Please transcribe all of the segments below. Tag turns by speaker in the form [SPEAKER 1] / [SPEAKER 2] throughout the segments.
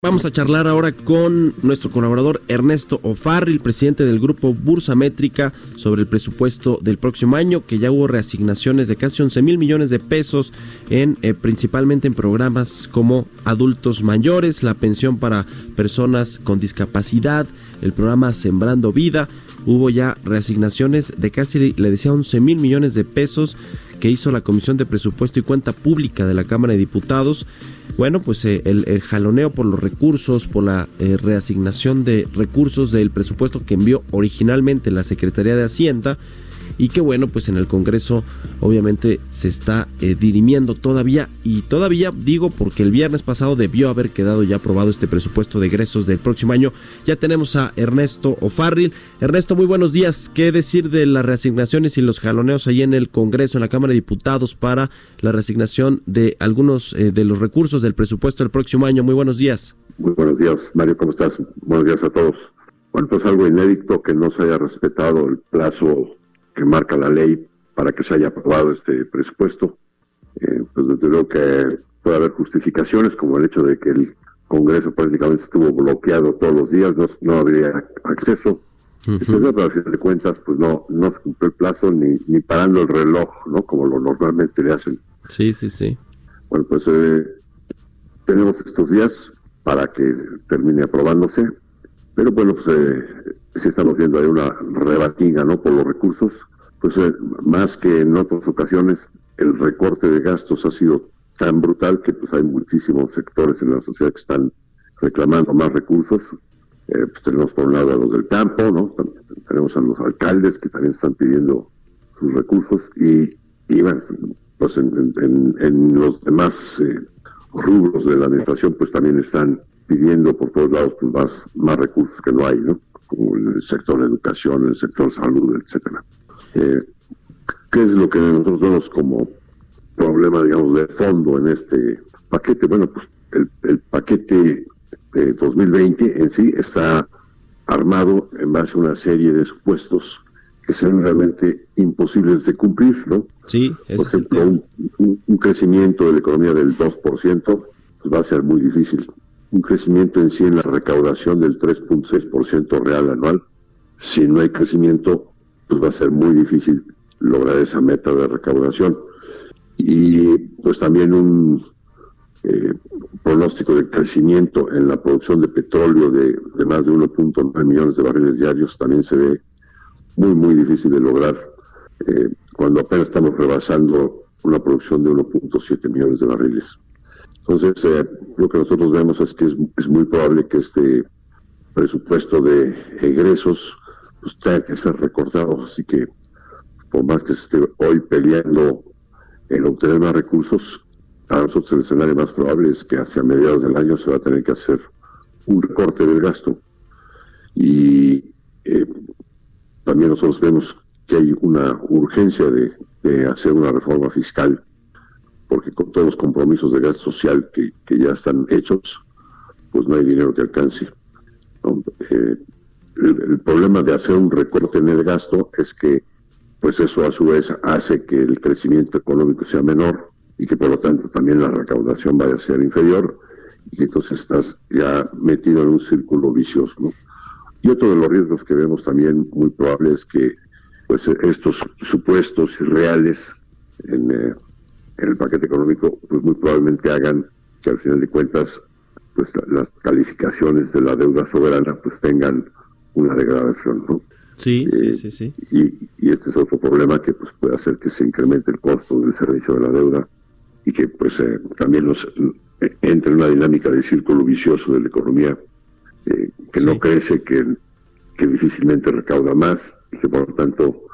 [SPEAKER 1] Vamos a charlar ahora con nuestro colaborador Ernesto O'Farrill, presidente del grupo Bursa Métrica, sobre el presupuesto del próximo año, que ya hubo reasignaciones de casi 11 mil millones de pesos, en eh, principalmente en programas como adultos mayores, la pensión para personas con discapacidad, el programa Sembrando Vida. Hubo ya reasignaciones de casi, le decía, 11 mil millones de pesos que hizo la Comisión de Presupuesto y Cuenta Pública de la Cámara de Diputados. Bueno, pues eh, el, jaloneo por los recursos, por la eh, reasignación de recursos del presupuesto que envió originalmente la Secretaría de Hacienda y que bueno, pues en el Congreso obviamente se está eh, dirimiendo todavía y todavía digo porque el viernes pasado debió haber quedado ya aprobado este presupuesto de egresos del próximo año. Ya tenemos a Ernesto O'Farrill. Ernesto, muy buenos días. ¿Qué decir de las reasignaciones y los jaloneos ahí en el Congreso, en la Cámara de Diputados para la reasignación de algunos eh, de los recursos del presupuesto del próximo año? Muy buenos días.
[SPEAKER 2] Muy buenos días, Mario, ¿cómo estás? Buenos días a todos. Bueno, pues algo inédito que no se haya respetado el plazo que marca la ley para que se haya aprobado este presupuesto. Eh, pues desde luego que puede haber justificaciones como el hecho de que el Congreso prácticamente estuvo bloqueado todos los días, no, no habría acceso. Entonces, pero a fin de cuentas, pues no, no se cumplió el plazo ni, ni parando el reloj, ¿no? Como lo normalmente le hacen.
[SPEAKER 1] Sí, sí, sí.
[SPEAKER 2] Bueno, pues eh, tenemos estos días para que termine aprobándose, pero bueno, pues eh, sí estamos viendo ahí una rebatiga, ¿no? Por los recursos, pues eh, más que en otras ocasiones, el recorte de gastos ha sido tan brutal que pues hay muchísimos sectores en la sociedad que están reclamando más recursos. Eh, pues tenemos por un lado a los del campo, ¿no? Tenemos a los alcaldes que también están pidiendo sus recursos y, y bueno, pues en, en, en los demás eh, rubros de la administración pues también están pidiendo por todos lados pues, más, más recursos que no hay, ¿no? Como en el sector de educación, en el sector salud, etcétera. Eh, ¿Qué es lo que nosotros vemos como problema, digamos, de fondo en este paquete? Bueno, pues el, el paquete de 2020 en sí está armado en base a una serie de supuestos que sean realmente imposibles de cumplir, ¿no?
[SPEAKER 1] Sí,
[SPEAKER 2] Por ejemplo, un, un, un, crecimiento de la economía del 2% pues va a ser muy difícil. Un crecimiento en sí en la recaudación del 3.6% real anual, si no hay crecimiento, pues va a ser muy difícil lograr esa meta de recaudación. Y pues también un eh, pronóstico de crecimiento en la producción de petróleo de, de más de 1.9 millones de barriles diarios también se ve muy, muy difícil de lograr eh, cuando apenas estamos rebasando una producción de 1.7 millones de barriles. Entonces, eh, lo que nosotros vemos es que es, muy probable que este presupuesto de egresos pues, tenga que ser recortado. Así que, por más que se esté hoy peleando en obtener más recursos, a nosotros el escenario más probable es que hacia mediados del año se va a tener que hacer un recorte del gasto. Y eh, también nosotros vemos que hay una urgencia de, hacer una reforma fiscal, porque con todos los compromisos de gasto social que, que ya están hechos, pues no hay dinero que alcance. Eh, el, problema de hacer un recorte en el gasto es que, pues eso a su vez hace que el crecimiento económico sea menor y que por lo tanto también la recaudación vaya a ser inferior y entonces estás ya metido en un círculo vicioso. Y otro de los riesgos que vemos también muy probable es que pues estos supuestos irreales en, eh, en, el paquete económico pues muy probablemente hagan que al final de cuentas pues la, las calificaciones de la deuda soberana pues tengan una degradación, ¿no?
[SPEAKER 1] Sí, eh, sí, sí, sí.
[SPEAKER 2] Y, y, este es otro problema que pues puede hacer que se incremente el costo del servicio de la deuda y que pues eh, también nos eh, entre en una dinámica de círculo vicioso de la economía eh, que sí. no crece, que, que, difícilmente recauda más y que por lo tanto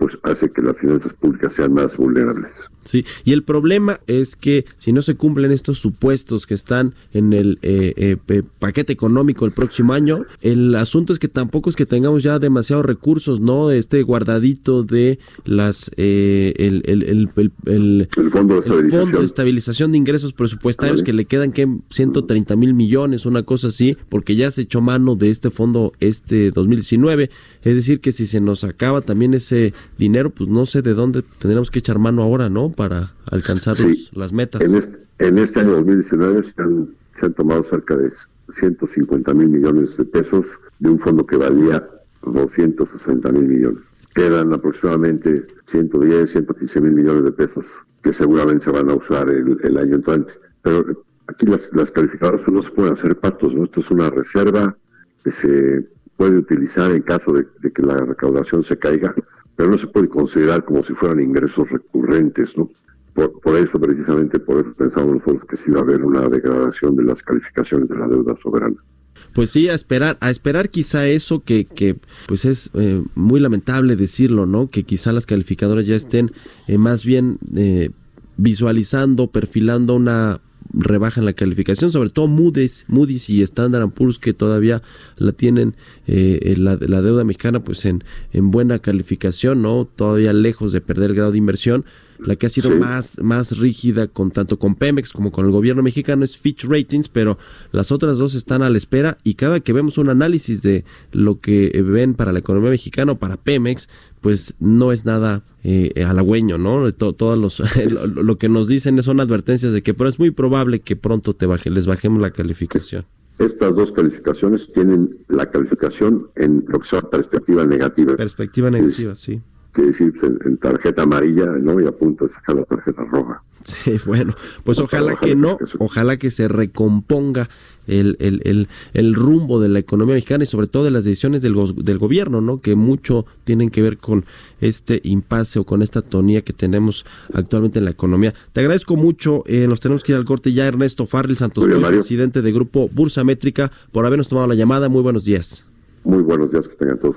[SPEAKER 2] pues hace que las finanzas públicas sean más vulnerables.
[SPEAKER 1] Sí, y el problema es que si no se cumplen estos supuestos que están en el eh, eh, paquete económico el próximo año, el asunto es que tampoco es que tengamos ya demasiados recursos, ¿no? Este guardadito de las eh, el, el, el,
[SPEAKER 2] el, fondo, de estabilización.
[SPEAKER 1] fondo de estabilización de ingresos presupuestarios que le quedan que 130 mil millones, una cosa así, porque ya se echó mano de este fondo este 2019. Es decir, que si se nos acaba también ese dinero, pues no sé de dónde tendremos que echar mano ahora, ¿no? Para alcanzar las metas.
[SPEAKER 2] En este, en este año 2019 se han, se han tomado cerca de 150 mil millones de pesos de un fondo que valía 260 mil millones. Quedan aproximadamente 110, 115 mil millones de pesos que seguramente se van a usar el, el año entrante. Pero aquí las, las calificadoras pues, no se pueden hacer patos, ¿no? Esto es una reserva que se puede utilizar en caso de, que la recaudación se caiga, pero no se puede considerar como si fueran ingresos recurrentes, ¿no? Por, eso, precisamente, por eso pensamos nosotros que sí va a haber una degradación de las calificaciones de la deuda soberana.
[SPEAKER 1] Pues sí, a esperar, a esperar quizá eso que, que pues es eh, muy lamentable decirlo, ¿no? Que quizá las calificadoras ya estén eh, más bien eh, visualizando, perfilando una rebajan la calificación, sobre todo Moody's, Moody's y Standard Poor's que todavía la tienen eh, la, la, deuda mexicana pues en, en buena calificación, ¿no? Todavía lejos de perder el grado de inversión. La que ha sido más, más rígida con tanto con Pemex como con el gobierno mexicano es Fitch Ratings, pero las otras dos están a la espera y cada que vemos un análisis de lo que ven para la economía mexicana o para Pemex, pues no es nada eh, halagüeño, ¿no? Todo, los, lo, que nos dicen son advertencias de que pero es muy probable que pronto te baje, les bajemos la calificación.
[SPEAKER 2] Estas dos calificaciones tienen la calificación en lo que se llama perspectiva negativa.
[SPEAKER 1] Perspectiva negativa, sí
[SPEAKER 2] que decir, pues, en, tarjeta amarilla, ¿no? Y a punto de sacar la tarjeta roja.
[SPEAKER 1] Sí, bueno, pues ojalá, que no, ojalá que se recomponga el, el, el, el, rumbo de la economía mexicana y sobre todo de las decisiones del, del gobierno, ¿no? Que mucho tienen que ver con este impasse o con esta tonía que tenemos actualmente en la economía. Te agradezco mucho, eh, nos tenemos que ir al corte ya, Ernesto Farril Santos, presidente de Grupo Bursa Métrica, por habernos tomado la llamada. Muy buenos días.
[SPEAKER 2] Muy buenos días, que tengan todos.